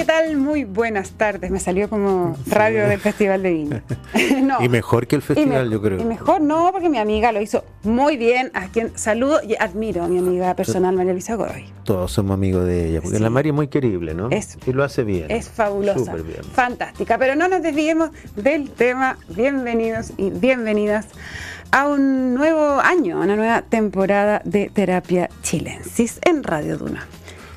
¿qué tal? Muy buenas tardes. Me salió como radio del Festival de Viña. Y mejor que el festival, yo creo. Y mejor no, porque mi amiga lo hizo muy bien, a quien saludo y admiro a mi amiga personal, María Luisa Godoy. Todos somos amigos de ella, porque la María es muy querible, ¿no? Es, y lo hace bien. Es fabulosa. Bien. Fantástica. Pero no nos desviemos del tema. Bienvenidos y bienvenidas a un nuevo año, a una nueva temporada de Terapia Chilensis en Radio Duna.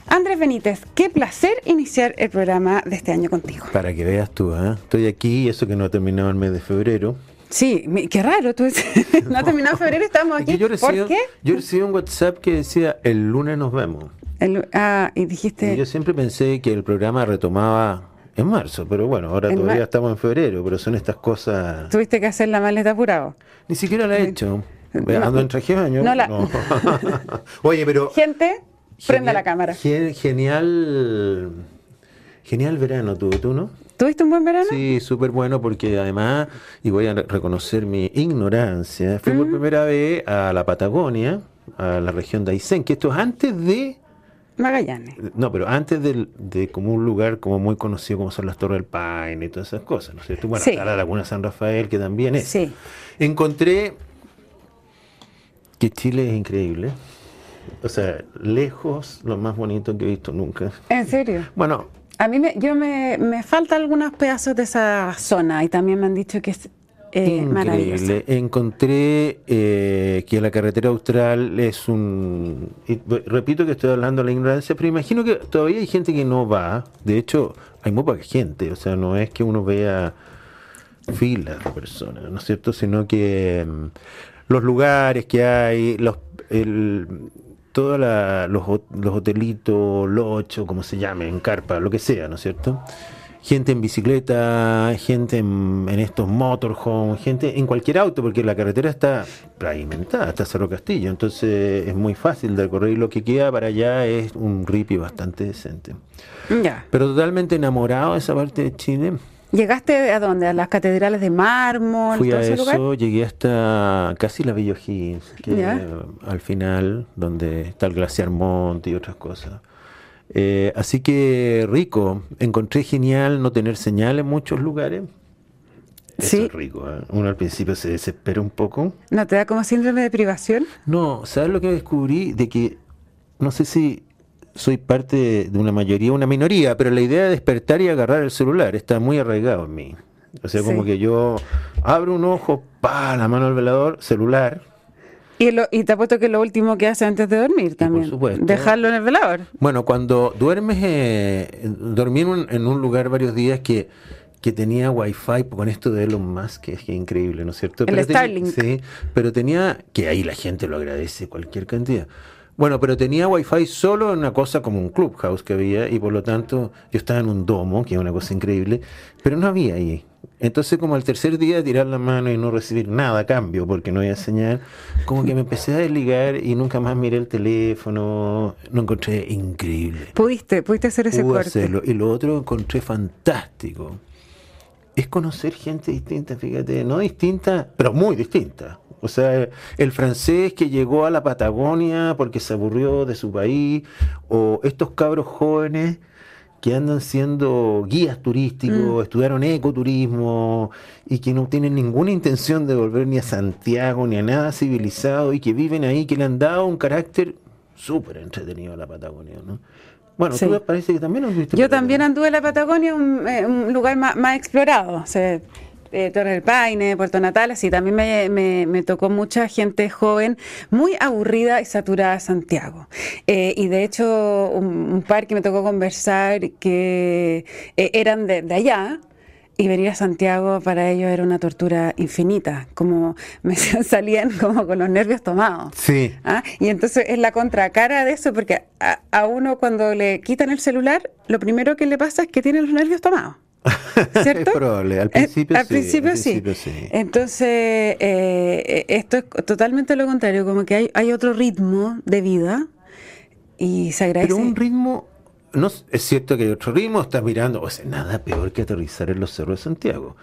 Andrés Benítez, qué placer iniciar el programa de este año contigo. Para que veas tú, ¿eh? estoy aquí, eso que no ha terminado el mes de febrero. Sí, qué raro, tú no ha terminado febrero, estamos aquí. Yo recibí, ¿Por qué? Yo recibí un WhatsApp que decía, el lunes nos vemos. ah, y dijiste... yo siempre pensé que el programa retomaba en marzo, pero bueno, ahora todavía estamos en febrero, pero son estas cosas... ¿Tuviste que hacer la maleta apurado? Ni siquiera la he hecho. Ando en traje de baño. No la... Oye, pero... Gente, Prenda la cámara. Genial, genial verano tuve tú, ¿no? ¿Tuviste un buen verano? Sí, súper bueno porque además, y voy a reconocer mi ignorancia, fui por primera vez a la Patagonia, a la región de Aysén, que esto es antes de... Magallanes. No, pero antes de, como un lugar como muy conocido como son las Torres del Paine y todas esas cosas, ¿no es cierto? Bueno, está la Laguna San Rafael, que también es. Sí. Encontré que Chile es increíble o sea, lejos lo más bonito que he visto nunca. ¿En serio? Bueno. A mí me, yo me, me falta algunos pedazos de esa zona y también me han dicho que es eh, Increíble. Encontré eh, que la carretera austral es un... repito que estoy hablando de la ignorancia, pero imagino que todavía hay gente que no va. De hecho, hay muy poca gente. O sea, no es que uno vea filas de personas, ¿no es cierto? Sino que mm, los lugares que hay, los, el, todos los, los hotelitos, locho, como se llame, en carpa, lo que sea, ¿no es cierto? Gente en bicicleta, gente en, estos motorhomes, gente en cualquier auto, porque la carretera está pavimentada hasta Cerro Castillo, entonces es muy fácil de recorrer lo que queda para allá es un ripi bastante decente. Ya. Pero totalmente enamorado de esa parte de Chile. ¿Llegaste a dónde? ¿A las catedrales de mármol? Fui a eso, llegué hasta casi la Villa O'Higgins, que al final, donde está el glaciar Monte y otras cosas. Eh, así que rico, encontré genial no tener señal en muchos lugares. Eso sí. es rico. ¿eh? Uno al principio se desespera un poco. ¿No te da como síndrome de privación? No, ¿sabes lo que descubrí? De que, no sé si soy parte de una mayoría, una minoría, pero la idea de despertar y agarrar el celular está muy arraigado en mí. O sea, como que yo abro un ojo, pa, la mano al velador, celular. Y, lo, y te apuesto que es lo último que hace antes de dormir también. por supuesto. Dejarlo en el velador. Bueno, cuando duermes, eh, dormí en un, lugar varios días que, que tenía wifi con esto de Elon Musk, que es increíble, ¿no es cierto? El Starlink. sí, pero tenía, que ahí la gente lo agradece cualquier cantidad bueno, pero tenía wifi solo en una cosa como un clubhouse que había y por lo tanto yo estaba en un domo, que es una cosa increíble, pero no había ahí. Entonces como al tercer día tirar la mano y no recibir nada a cambio porque no había señal, como que me empecé a desligar y nunca más miré el teléfono, lo encontré increíble. ¿Pudiste, pudiste hacer ese Pude hacerlo. Y lo otro encontré fantástico. Es conocer gente distinta, fíjate, no distinta, pero muy distinta. O sea, el francés que llegó a la Patagonia porque se aburrió de su país, o estos cabros jóvenes que andan siendo guías turísticos, mm. estudiaron ecoturismo y que no tienen ninguna intención de volver ni a Santiago ni a nada civilizado y que viven ahí, que le han dado un carácter súper entretenido a la Patagonia, ¿no? Bueno, tú parece que también has Yo también anduve en la Patagonia, un, eh, un lugar más, más explorado. O sea, eh, Torre del Paine, Puerto Natales, y también me, tocó mucha gente joven, muy aburrida y saturada de Santiago. Eh, y de hecho, un, par que me tocó conversar que eh, eran de, allá, y venir a Santiago para ellos era una tortura infinita, como me salían como con los nervios tomados. Sí. ¿Ah? Y entonces es la contracara de eso, porque a, a, uno cuando le quitan el celular, lo primero que le pasa es que tiene los nervios tomados. ¿Cierto? es probable, al principio, al principio, sí. Entonces, eh, esto es totalmente lo contrario, como que hay, hay otro ritmo de vida y se agradece. Pero un ritmo, no es cierto que hay otro ritmo, estás mirando, o sea, nada peor que aterrizar en los cerros de Santiago.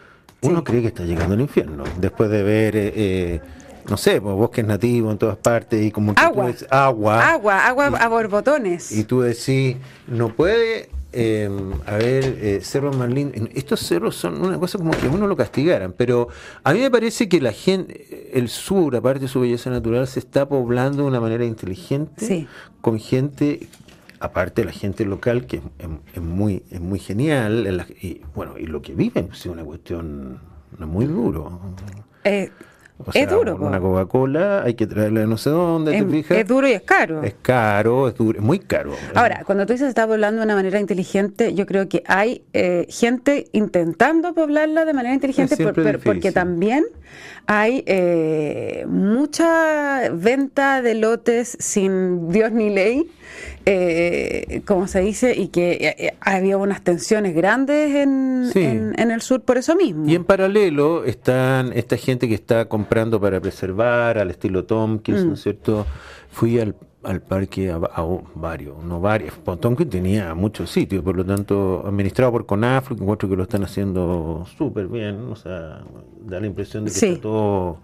Uno cree que está llegando al infierno, después de ver... Eh, eh, no sé, pues, bosques nativos en todas partes y como agua. agua, agua, agua a borbotones. Y tú decís, no puede eh, a ver, eh, cerros más lindos. Estos cerros son una cosa como que uno lo castigaran, pero a mí me parece que la gente, el sur, aparte de su belleza natural, se está poblando de una manera inteligente, Sí. con gente, aparte de la gente local, que es, es muy, es muy genial, en la- y bueno, y lo que viven pues, es una cuestión muy duro. Eh, O sea, es duro. Una po. Coca-Cola hay que traerla de no sé dónde, Es, ¿te fijas? es duro y es caro. Es caro, es duro, es muy caro. Ahora, cuando tú dices está poblando de una manera inteligente, yo creo que hay eh, gente intentando poblarla de manera inteligente, por- porque también hay eh, mucha venta de lotes sin Dios ni ley, eh, como se dice, y que eh, eh, había unas tensiones grandes en, Sí. en- en el sur por eso mismo. Y en paralelo están esta gente que está comprando para preservar al estilo Tompkins, Mm. ¿no es cierto? Fui al, al parque a, a varios, no varios. Tompkins tenía muchos sitios, por lo tanto, administrado por CONAFRO, que encuentro que lo están haciendo súper bien, o sea, da la impresión de que Sí. está todo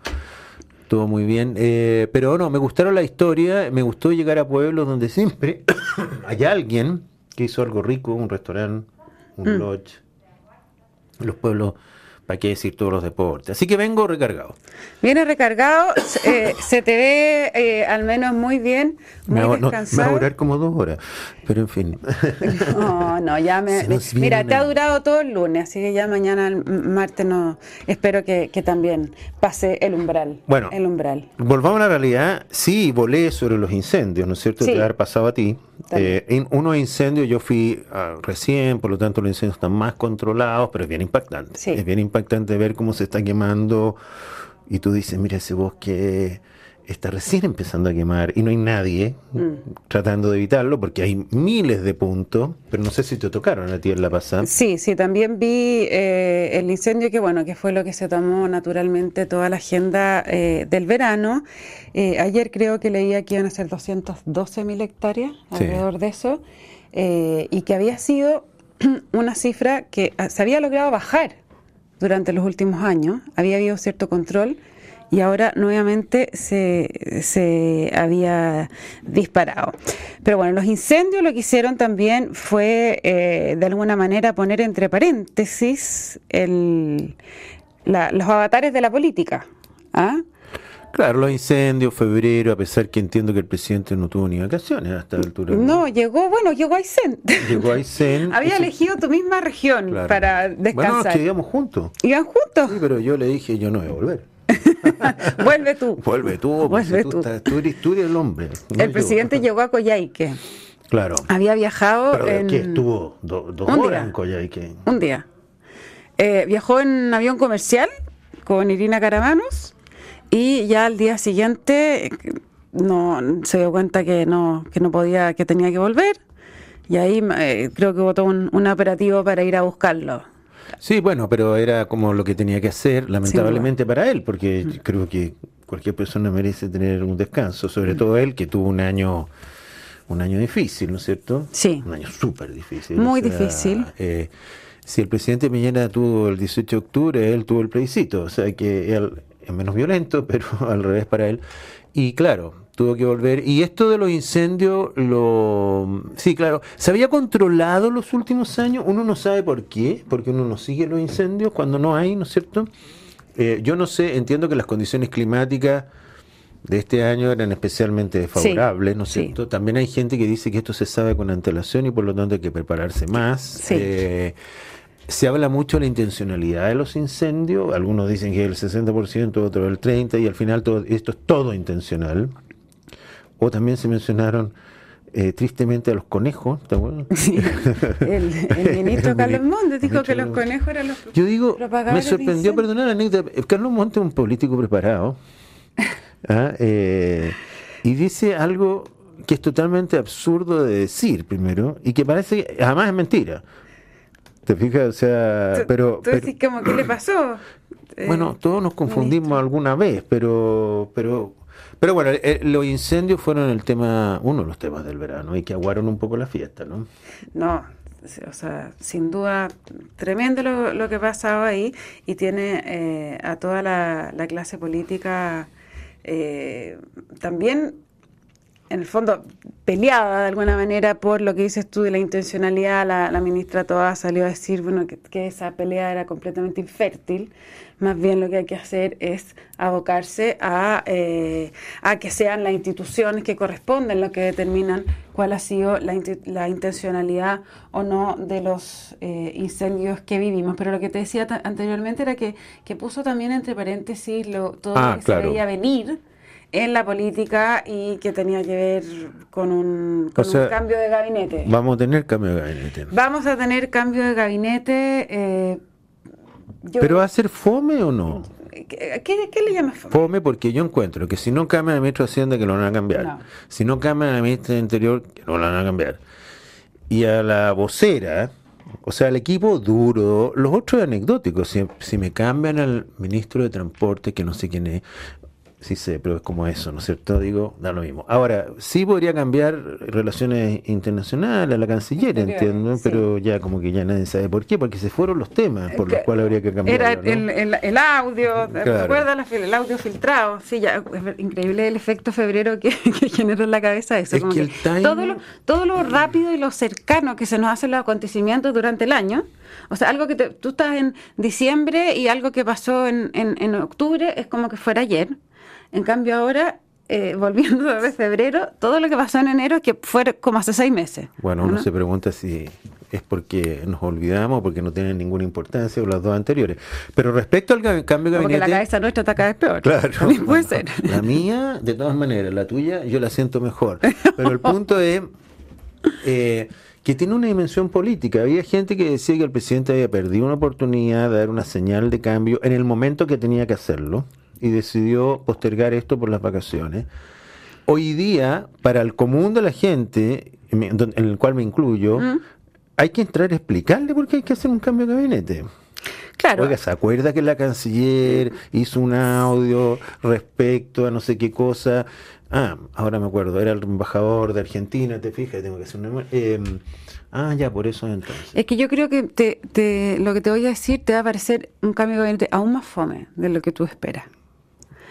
todo muy bien. Eh, pero no, me gustaron la historia, me gustó llegar a pueblos donde siempre hay alguien que hizo algo rico, un restaurante, un Mm. lodge. Los pueblos, ¿para qué decir todos los deportes? Así que vengo recargado. Viene recargado, se- eh, se te ve eh, al menos muy bien, muy Me va, no, me va a descansado. durar como dos horas, pero en fin. No, no, ya me. Mira, te ha durado todo el lunes, así que ya mañana, el martes, no. Espero que, que también pase el umbral. Bueno. El umbral. Volvamos a la realidad. Sí, volé sobre los incendios, ¿no es cierto? Sí. Te haber pasado a ti. Eh, en unos incendios yo fui ah, recién, por lo tanto los incendios están más controlados, pero es bien impactante. Sí. Es bien impactante ver cómo se está quemando y tú dices, mira, ese bosque está recién empezando a quemar y no hay nadie Mm. tratando de evitarlo porque hay miles de puntos, pero no sé si te tocaron a ti en la pasada. Sí, sí, también vi eh, el incendio, que bueno, que fue lo que se tomó naturalmente toda la agenda eh, del verano. Eh, ayer creo que leía que iban a ser 212 mil hectáreas, Sí. alrededor de eso, eh, y que había sido una cifra que ah, se había logrado bajar durante los últimos años, había habido cierto control y ahora nuevamente se, se había disparado. Pero bueno, los incendios lo que hicieron también fue eh, de alguna manera poner entre paréntesis el, la- los avatares de la política. ¿ah? Claro, los incendios, febrero, a pesar que entiendo que el presidente no tuvo ni vacaciones a esta altura. No, llegó, bueno, llegó a Aysén. Llegó a Aysén. Había Eso- elegido tu misma región Claro. para Bueno, descansar. es que íbamos juntos. Iban juntos. Sí, pero yo le dije, yo no voy a volver. Vuelve tú. Vuelve tú, pues, Vuelve tú. estás- tú, eres, tú eres el hombre. no El presidente llegó a Coyhaique. Claro. Había viajado Pero en que estuvo do- dos Un horas día. en Coyhaique. un día. Eh, viajó en avión comercial con Irina Caramanos y ya al día siguiente no se dio cuenta que no que no podía que tenía que volver y ahí eh, creo que todo un, un operativo para ir a buscarlo. Sí, bueno, pero era como lo que tenía que hacer, lamentablemente para él, porque Mm. creo que cualquier persona merece tener un descanso, sobre todo él que tuvo un año un año difícil, ¿no es cierto? Sí. Un año súper difícil. Muy difícil. eh, si el presidente Piñera tuvo el 18 de octubre, él tuvo el plebiscito, o sea que él es menos violento, pero al revés para él. Y claro, tuvo que volver. Y esto de los incendios, lo sí, claro, se había controlado los últimos años, uno no sabe por qué, porque uno no sigue los incendios cuando no hay, ¿no es cierto? Eh, yo no sé, entiendo que las condiciones climáticas de este año eran especialmente desfavorables, ¿no es sí. cierto? También hay gente que dice que esto se sabe con antelación y por lo tanto hay que prepararse más. Sí. Eh, se habla mucho de la intencionalidad de los incendios, algunos dicen que el 60%, otros el 30%, y al final todo, esto es todo intencional. O también se mencionaron eh, tristemente a los conejos, ¿te acuerdas? Sí. El, el ministro Carlos Montes dijo que los conejos eran los Yo digo, me sorprendió, incendios. perdona la anécdota, eh, Carlos Monte es un político preparado, ¿ah? Eh, y dice algo que es totalmente absurdo de decir, primero, y que parece, además es mentira. ¿Te fijas? O sea, pero... tú pero- decís como, ¿qué le pasó? Eh, bueno, todos nos confundimos ministro. alguna vez, pero, pero, pero bueno, eh, los incendios fueron el tema, uno de los temas del verano y que aguaron un poco la fiesta, ¿no? No, o sea, sin duda, tremendo lo, lo que ha pasado ahí y tiene eh, a toda la, la clase política eh, también en el fondo peleada de alguna manera por lo que dices tú de la intencionalidad. La, ministra Toa salió a decir bueno, que, esa pelea era completamente infértil. Más bien lo que hay que hacer es abocarse a, eh, a que sean las instituciones que corresponden lo que determinan cuál ha sido la, la intencionalidad o no de los eh, incendios que vivimos. Pero lo que te decía anteriormente era que, que puso también entre paréntesis lo, todo ah, lo que se veía venir en la política y que tenía que ver con un, cambio de gabinete. Vamos a tener cambio de gabinete. Vamos a tener cambio de gabinete. Eh, ¿Pero va a ser fome o no? ¿Qué, le llamas fome? Fome porque yo encuentro que si no cambia el ministro de Hacienda, que lo van a cambiar. Si no cambia el ministro de Interior, que no lo van a cambiar. Y a la vocera, o sea, el equipo duro, los otros anecdóticos, si, si me cambian al ministro de Transporte, que no sé quién es, Sí sé, pero es como eso, ¿no es cierto? Digo, da lo mismo. Ahora, sí podría cambiar relaciones internacionales, a la canciller, entiendo, pero ya como que ya nadie sabe por qué, porque se fueron los temas por los cuales habría que cambiar. Era el, audio, ¿recuerdas el audio filtrado? Sí, ya, es increíble el efecto febrero que, generó en la cabeza eso. que todo, lo, todo lo rápido y lo cercano que se nos hacen los acontecimientos durante el año, o sea, algo que tú estás en diciembre y algo que pasó en, en, en octubre es como que fuera ayer. En cambio ahora, eh, volviendo de febrero, todo lo que pasó en enero que fue como hace seis meses. Bueno, uno se pregunta si es porque nos olvidamos, porque no tienen ninguna importancia o las dos anteriores. Pero respecto al cambio de gabinete... Porque la cabeza nuestra está cada vez peor. Claro. puede ser. La mía, de todas maneras, la tuya, yo la siento mejor. Pero el punto es... Eh, que tiene una dimensión política. Había gente que decía que el presidente había perdido una oportunidad de dar una señal de cambio en el momento que tenía que hacerlo y decidió postergar esto por las vacaciones. Hoy día, para el común de la gente, en el cual me incluyo, mm. hay que entrar a explicarle por qué hay que hacer un cambio de gabinete. Claro. Oiga, ¿se acuerda que la canciller hizo un audio respecto a no sé qué cosa? Ah, ahora me acuerdo, era el embajador de Argentina, te fijas, tengo que hacer una... Eh, ah, ya, por eso entonces. Es que yo creo que te, lo que te voy a decir te va a parecer un cambio de gabinete aún más fome de lo que tú esperas.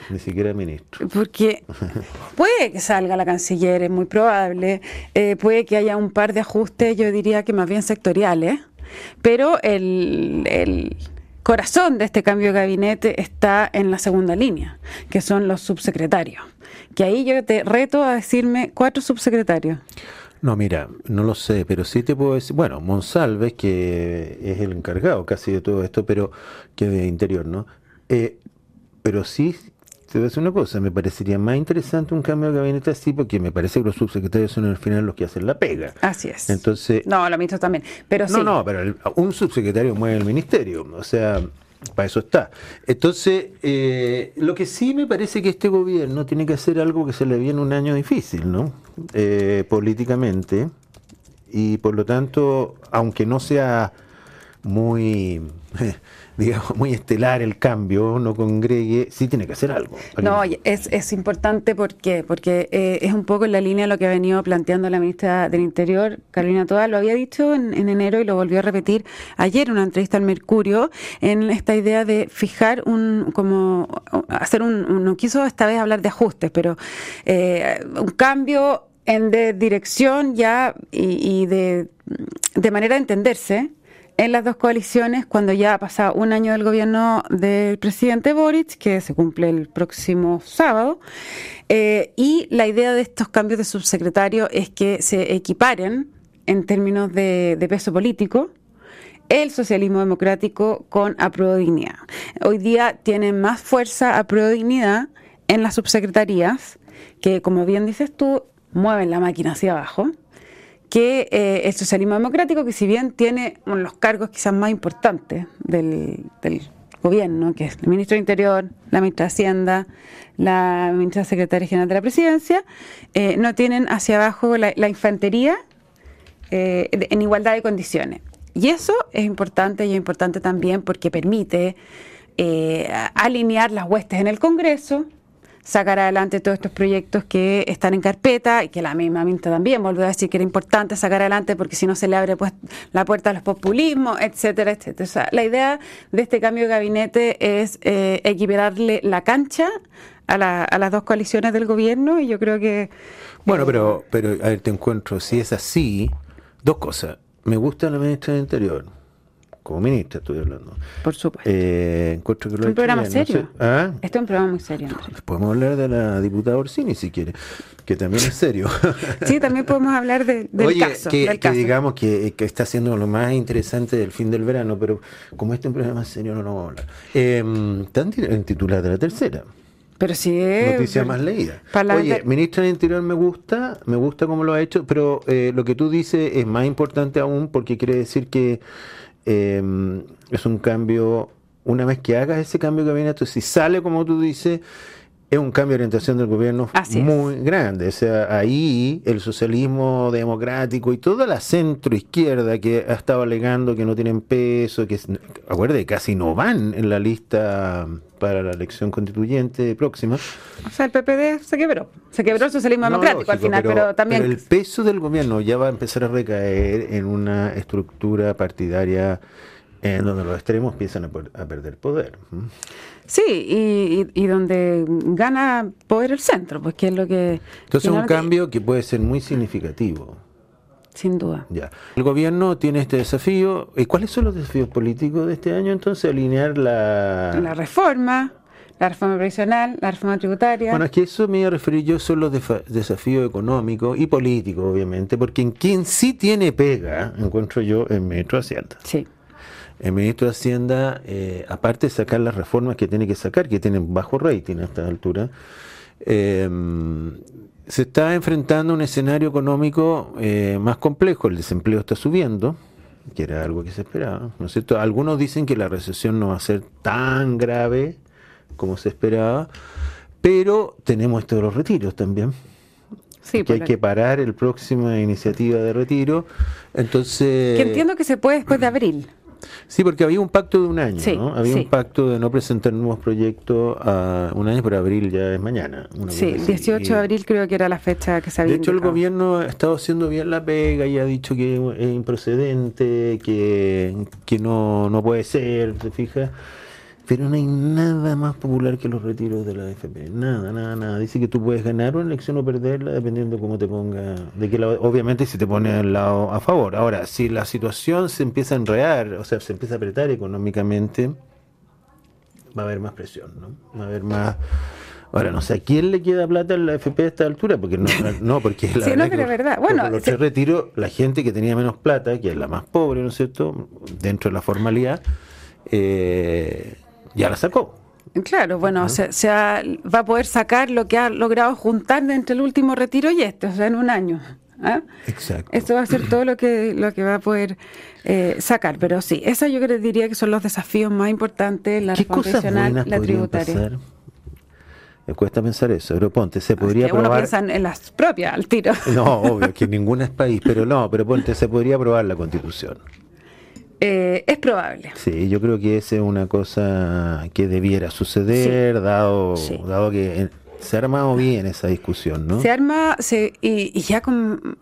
Ni siquiera ministro. Porque puede que salga la canciller, es muy probable, eh, puede que haya un par de ajustes, yo diría que más bien sectoriales, pero el, corazón de este cambio de gabinete está en la segunda línea, que son los subsecretarios. Que ahí yo te reto a decirme cuatro subsecretarios. No, mira, no lo sé, pero sí te puedo decir, bueno, Monsalves, que es el encargado casi de todo esto, pero que de interior, ¿no? Eh, pero sí te voy a decir una cosa, me parecería más interesante un cambio de gabinete así porque me parece que los subsecretarios son al final los que hacen la pega. Así es. Entonces, no, lo mismo también, pero No, no, pero un subsecretario mueve el ministerio, o sea, para eso está. Entonces, eh, lo que sí me parece que este gobierno tiene que hacer algo que se le viene un año difícil, ¿no? Eh, políticamente, y por lo tanto, aunque no sea muy digamos, muy estelar el cambio, no congregue, sí tiene que hacer algo. No, es, es importante porque, porque eh, es un poco en la línea de lo que ha venido planteando la ministra del Interior, Carolina Toda, lo había dicho en, enero y lo volvió a repetir ayer en una entrevista al Mercurio, en esta idea de fijar un, como, hacer un, no quiso esta vez hablar de ajustes, pero eh, un cambio en de dirección ya y, y de, de manera de entenderse en las dos coaliciones cuando ya ha pasado un año del gobierno del presidente Boric, que se cumple el próximo sábado, eh, y la idea de estos cambios de subsecretario es que se equiparen en términos de, peso político el socialismo democrático con apruebo dignidad. Hoy día tiene más fuerza apruebo dignidad en las subsecretarías que, como bien dices tú, mueven la máquina hacia abajo que eh, el socialismo democrático, que si bien tiene los cargos quizás más importantes del, gobierno, que es el ministro de Interior, la ministra de Hacienda, la ministra secretaria general de la presidencia, eh, no tienen hacia abajo la, infantería eh, en igualdad de condiciones. Y eso es importante y es importante también porque permite alinear las huestes en el Congreso, sacar adelante todos estos proyectos que están en carpeta y que la misma Minta también volvió a decir que era importante sacar adelante porque si no se le abre pues la puerta a los populismos, etcétera, etcétera. O sea, la idea de este cambio de gabinete es eh, equipararle la cancha a, la, a las dos coaliciones del gobierno y yo creo que... Bueno, pero, pero a ver, te encuentro, si es así, dos cosas. Me gusta la ministra del Interior, como ministra estoy hablando. Por supuesto. Eh, encuentro que lo ha un programa bien, no serio. sé- ¿Ah? Este es un programa muy serio, Andrés. Podemos hablar de la diputada Orsini si quiere, que también es serio. Sí, también podemos hablar de- del Oye, caso. que, del que caso. digamos que, que está siendo lo más interesante del fin del verano, pero como este es un programa serio no lo vamos a hablar. Eh, están ti- en titular de la tercera. Pero sí es... Noticia más leída. Oye, ministra del Interior me gusta, me gusta cómo lo ha hecho, pero eh, lo que tú dices es más importante aún porque quiere decir que eh, es un cambio, una vez que hagas ese cambio de gabinete, si sale como tú dices, es un cambio de orientación del gobierno Así es. muy grande. O sea, ahí el socialismo democrático y toda la centro izquierda que ha estado alegando que no tienen peso, que es- acuérdate, casi no van en la lista para la elección constituyente próxima. O sea, el PPD se quebró. Se quebró el socialismo No, democrático al lógico, final, pero, también... pero el peso del gobierno ya va a empezar a recaer en una estructura partidaria en donde los extremos empiezan a, per- a perder poder. ¿m? Sí, y, y- y donde gana poder el centro, pues que es lo que... Entonces es un cambio que puede ser muy significativo. Sin duda. Ya. El gobierno tiene este desafío. ¿Y cuáles son los desafíos políticos de este año? Entonces, alinear la... La reforma, la reforma previsional, la reforma tributaria. Bueno, es que eso me iba a referir yo son los desafíos económicos y políticos, obviamente, porque en quien sí tiene pega, encuentro yo, ministro de Hacienda. sí. El ministro de Hacienda, eh, aparte de sacar las reformas que tiene que sacar, que tienen bajo rating a esta altura, eh, se está enfrentando a un escenario económico eh, más complejo. El desempleo está subiendo, que era algo que se esperaba, ¿no es cierto? Algunos dicen que la recesión no va a ser tan grave como se esperaba, pero tenemos esto de los retiros también Sí, que hay pues, que parar el próxima iniciativa de retiro. Entonces, que entiendo que se puede después de abril. Sí, porque había un pacto de un año, Sí, ¿no? Había sí. un pacto de no presentar nuevos proyectos a un año, pero abril ya es mañana. Sí, así. 18 de abril creo que era la fecha que se había De hecho, el gobierno ha estado haciendo bien la pega y ha dicho que es improcedente, que, que no, no puede ser, ¿te fijas? Pero no hay nada más popular que los retiros de la AFP. Nada, nada, nada. Dice que tú puedes ganar una elección o perderla dependiendo cómo te ponga. De qué lado, obviamente, si te pone al lado a favor. Ahora, si la situación se empieza a enredar, o sea, se empieza a apretar económicamente, va a haber más presión, ¿no? Va a haber más. Ahora, no sé a quién le queda plata en la AFP a esta altura, porque no, no porque la Sí, no, que pero es los- verdad. Bueno, los se- tres retiros, la gente que tenía menos plata, que es la más pobre, ¿no es cierto? Dentro de la formalidad, eh, ya la sacó. Claro, bueno, se, se ha- va a poder sacar lo que ha logrado juntar entre el último retiro y este, o sea, en un año. ¿ah? Exacto. Esto va a ser todo lo que lo que va a poder eh, sacar, pero sí, esa yo diría que son los desafíos más importantes, la ¿Qué cosas buenas la tributaria. pasar? Me cuesta pensar eso, pero ponte, se podría Es que aprobar... en las propias al tiro. No, obvio, que ninguna es país, pero no, pero ponte, se podría aprobar la constitución. Eh, es probable. Sí, yo creo que esa es una cosa que debiera suceder, dado, Sí. dado que eh, se ha armado bien esa discusión, ¿no? Se arma se, y, y ya con...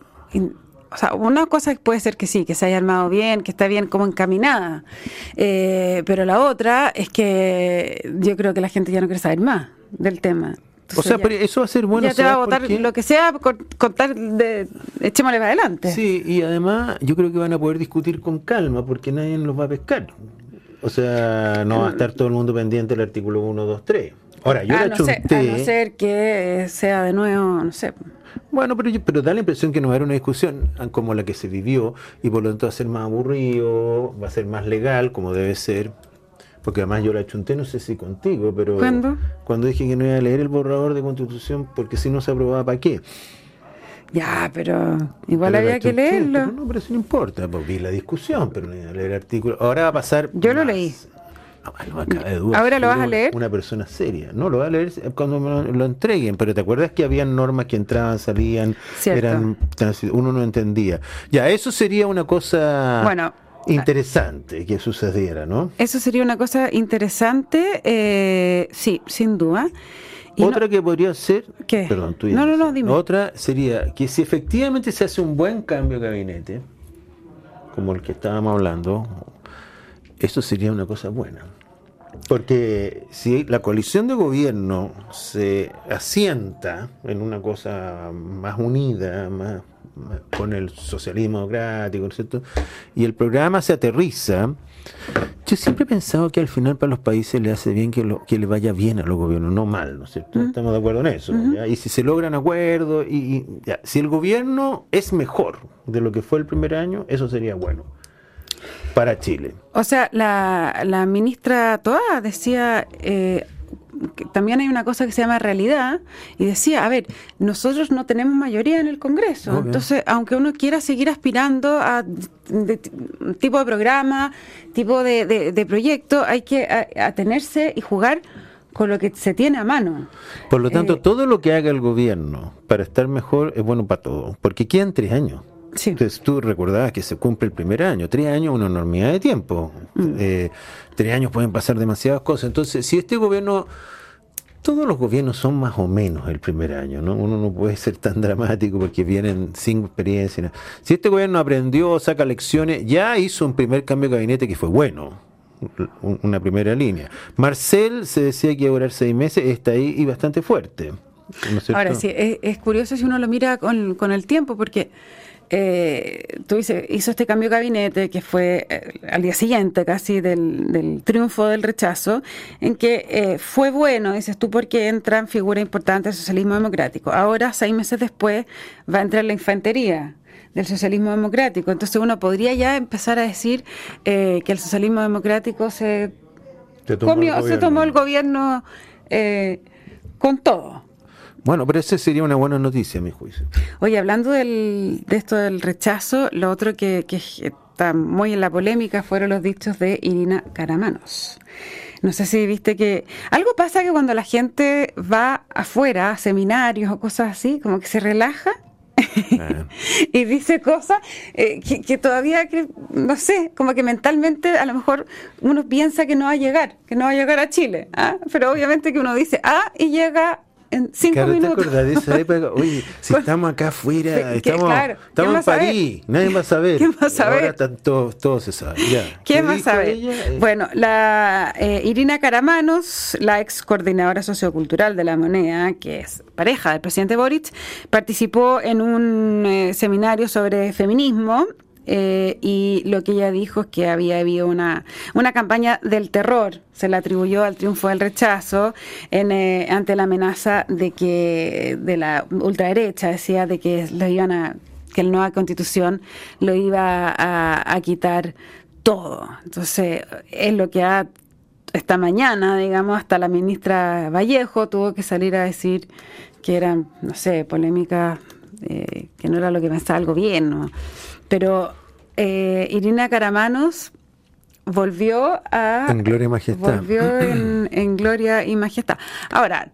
o sea, una cosa puede ser que sí, que se haya armado bien, que está bien como encaminada, Eh, pero la otra es que yo creo que la gente ya no quiere saber más del tema. O sea, pero eso va a ser bueno. ya te va a ¿sabes por votar lo que sea con, con tal de echémosle para adelante. Sí, y además yo creo que van a poder discutir con calma porque nadie los va a pescar. O sea, no va a estar todo el mundo pendiente del artículo 1, 2, 3. Ahora, yo a, la no ser, a no ser que sea de nuevo, no sé. Bueno, pero, pero da la impresión que no va a haber una discusión como la que se vivió y por lo tanto va a ser más aburrido, va a ser más legal como debe ser. Porque además yo la chunté, no sé si contigo, pero ¿Cuándo? cuando dije que no iba a leer el borrador de constitución porque si no se aprobaba, ¿para qué? Ya, pero igual Pero había que leerlo. pero no, pero eso no importa, pues vi la discusión, pero no iba a leer el artículo. Ahora va a pasar. Yo lo más. leí. No, duda. ¿Ahora lo vas a leer? Una persona seria. No, lo va a leer cuando me lo, lo entreguen. Pero ¿te acuerdas que habían normas que entraban, salían, Cierto. eran uno no entendía? Ya, eso sería una cosa Bueno, interesante que sucediera, ¿no? Eso sería una cosa interesante, eh, sí, sin duda. Y no- Otra que podría ser, ¿Qué? perdón, tú No, no, no, dime. Otra sería que si efectivamente se hace un buen cambio de gabinete, como el que estábamos hablando, eso sería una cosa buena. Porque si la coalición de gobierno se asienta en una cosa más unida, más, con el socialismo democrático, ¿cierto? y el programa se aterriza, yo siempre he pensado que al final para los países le hace bien que, lo, que le vaya bien a los gobiernos, no mal, ¿no es cierto? Estamos de acuerdo en eso. Y si se logran acuerdos, y, si el gobierno es mejor de lo que fue el primer año, eso sería bueno para Chile. O sea, la, la ministra Toa decía, eh, también hay una cosa que se llama realidad y decía, a ver, nosotros no tenemos mayoría en el Congreso, entonces aunque uno quiera seguir aspirando a tipo de programa, tipo de, proyecto, hay que atenerse y jugar con lo que se tiene a mano. Por lo tanto, eh, todo lo que haga el gobierno para estar mejor es bueno para todos, porque quedan tres años. Entonces tú recordabas que se cumple el primer año, tres años una enormidad de tiempo. Mm. Eh, tres años pueden pasar demasiadas cosas. Entonces, si este gobierno, todos los gobiernos son más o menos el primer año, ¿no? Uno no puede ser tan dramático porque vienen sin experiencia. Si este gobierno aprendió, saca lecciones, ya hizo un primer cambio de gabinete que fue bueno, una primera línea. Marcel se decía que iba a durar seis meses, está ahí y bastante fuerte. Ahora sí, es, curioso si uno lo mira con, con el tiempo, porque eh, tú dices, hizo este cambio de gabinete que fue eh, al día siguiente casi del, triunfo del rechazo, en que eh, fue bueno, dices tú, porque entran figuras importantes del socialismo democrático. Ahora, seis meses después, va a entrar la infantería del socialismo democrático. Entonces uno podría ya empezar a decir que el socialismo democrático se, tomó, se tomó el gobierno con todo. Bueno, pero esa sería una buena noticia, a mi juicio. Oye, hablando del, de esto del rechazo, lo otro que, que está muy en la polémica fueron los dichos de Irina Caramanos. No sé si viste que algo pasa que cuando la gente va afuera a seminarios o cosas así, como que se relaja ah. y dice cosas eh, que, que, todavía, no sé, como que mentalmente a lo mejor uno piensa que no va a llegar, que no va a llegar a Chile, ¿ah? pero obviamente que uno dice ah y llega en cinco minutos. ¿Te de esa época? Oye, si estamos acá afuera, estamos, estamos en París, nadie va a saber. ¿Quién va a saber? Ahora están todos, todos se saben. ¿Quién va a saber? Eh, bueno, la eh, Irina Caramanos, la ex coordinadora sociocultural de la moneda, que es pareja del presidente Boric, participó en un eh, seminario sobre feminismo eh, y lo que ella dijo es que había habido una, una campaña del terror, se le atribuyó al triunfo del rechazo en, eh, ante la amenaza de que de la ultraderecha decía de que lo iban a que la nueva constitución lo iba a, quitar todo. Entonces, es lo que ha esta mañana, digamos, hasta la ministra Vallejo tuvo que salir a decir que eran, no sé, polémicas, eh, que no era lo que pensaba el gobierno. Pero eh, Irina Caramanos volvió a... En gloria y majestad. Volvió en, gloria y majestad. Ahora,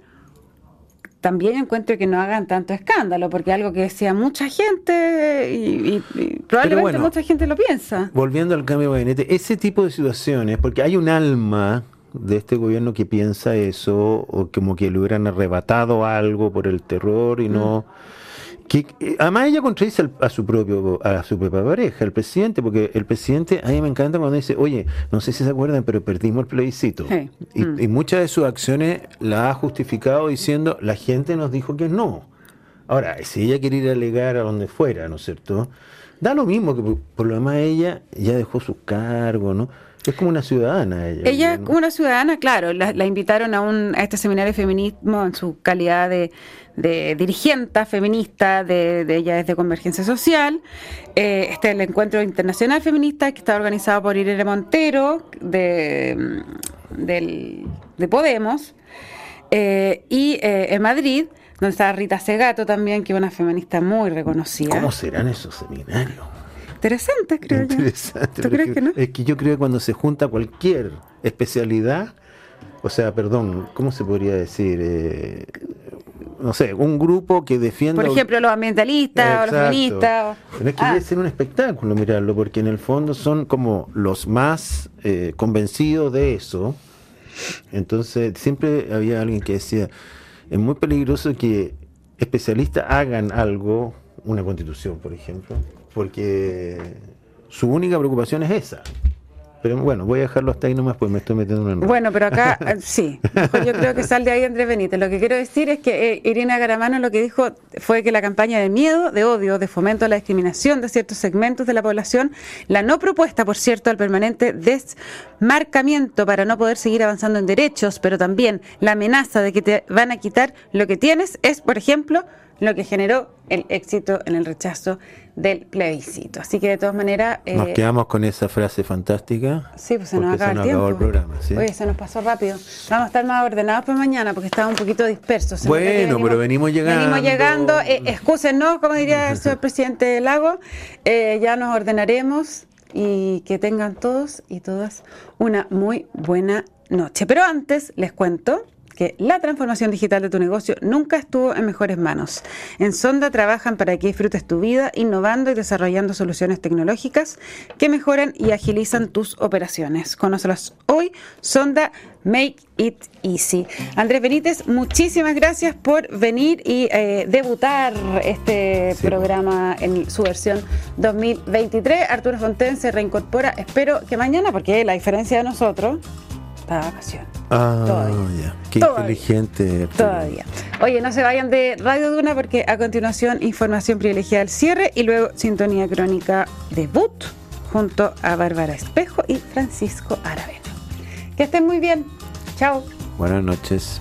también encuentro que no hagan tanto escándalo, porque algo que decía mucha gente y, probablemente mucha gente lo piensa. Volviendo al cambio de gabinete, ese tipo de situaciones, porque hay un alma de este gobierno que piensa eso, o como que le hubieran arrebatado algo por el terror y no... Mm que eh, además ella contradice a su propio a su propia pareja, el presidente, porque el presidente a mí me encanta cuando dice, oye, no sé si se acuerdan, pero perdimos el plebiscito. Mm. Y, muchas de sus acciones la ha justificado diciendo, la gente nos dijo que no. Ahora, si ella quiere ir a alegar a donde fuera, ¿no es cierto? Da lo mismo que por, lo demás ella ya dejó su cargo, ¿no? Es como una ciudadana ella. Ella es como una ciudadana, claro. La, invitaron a, un, a este seminario de feminismo en su calidad de, de dirigente feminista, de, ella es de Convergencia Social. Eh, este es el Encuentro Internacional Feminista que está organizado por Irene Montero de, de Podemos. Eh, y eh, en Madrid, donde está Rita Segato también, que es una feminista muy reconocida. ¿Cómo serán esos seminarios? Interesante, creo yo. ¿Tú crees que no? Es que yo creo que cuando se junta cualquier especialidad, o sea, perdón, ¿cómo se podría decir? Eh, no sé, un grupo que defienda... Por ejemplo, los ambientalistas o los feministas. Pero es que debe ah. ser un espectáculo mirarlo, porque en el fondo son como los más eh, convencidos de eso. Entonces, siempre había alguien que decía, es muy peligroso que especialistas hagan algo, una constitución, por ejemplo, porque su única preocupación es esa. Pero bueno, voy a dejarlo hasta ahí nomás, pues me estoy metiendo en. Bueno, pero acá eh, sí, yo creo que sale de ahí Andrés Benítez. Lo que quiero decir es que eh, Irina Garamano lo que dijo fue que la campaña de miedo, de odio, de fomento a la discriminación de ciertos segmentos de la población, la no propuesta, por cierto, al permanente desmarcamiento para no poder seguir avanzando en derechos, pero también la amenaza de que te van a quitar lo que tienes, es, por ejemplo, lo que generó el éxito en el rechazo del plebiscito. Así que de todas maneras... nos eh, quedamos con esa frase fantástica. Sí, pues se nos, acaba el, tiempo. programa. Oye, se nos pasó rápido. Vamos a estar más ordenados para mañana porque estaba un poquito dispersos. Bueno, pero venimos llegando. Venimos llegando. Eh, excúsenos, como diría el señor presidente Lago. Eh, ya nos ordenaremos y que tengan todos y todas una muy buena noche. Pero antes les cuento que la transformación digital de tu negocio nunca estuvo en mejores manos. En Sonda trabajan para que disfrutes tu vida innovando y desarrollando soluciones tecnológicas que mejoran y agilizan tus operaciones. Conócelas hoy, Sonda Make It Easy. Andrés Benítez, muchísimas gracias por venir y eh, debutar este programa en su versión 2023. Arturo Fonten se reincorpora, espero que mañana, porque la diferencia de nosotros está de vacaciones. Ah, ya. Qué inteligente. Todavía. Oye, no se vayan de Radio Duna porque a continuación información privilegiada al cierre y luego sintonía crónica debut junto a Bárbara Espejo y Francisco Aravena. Que estén muy bien. Chao. Buenas noches.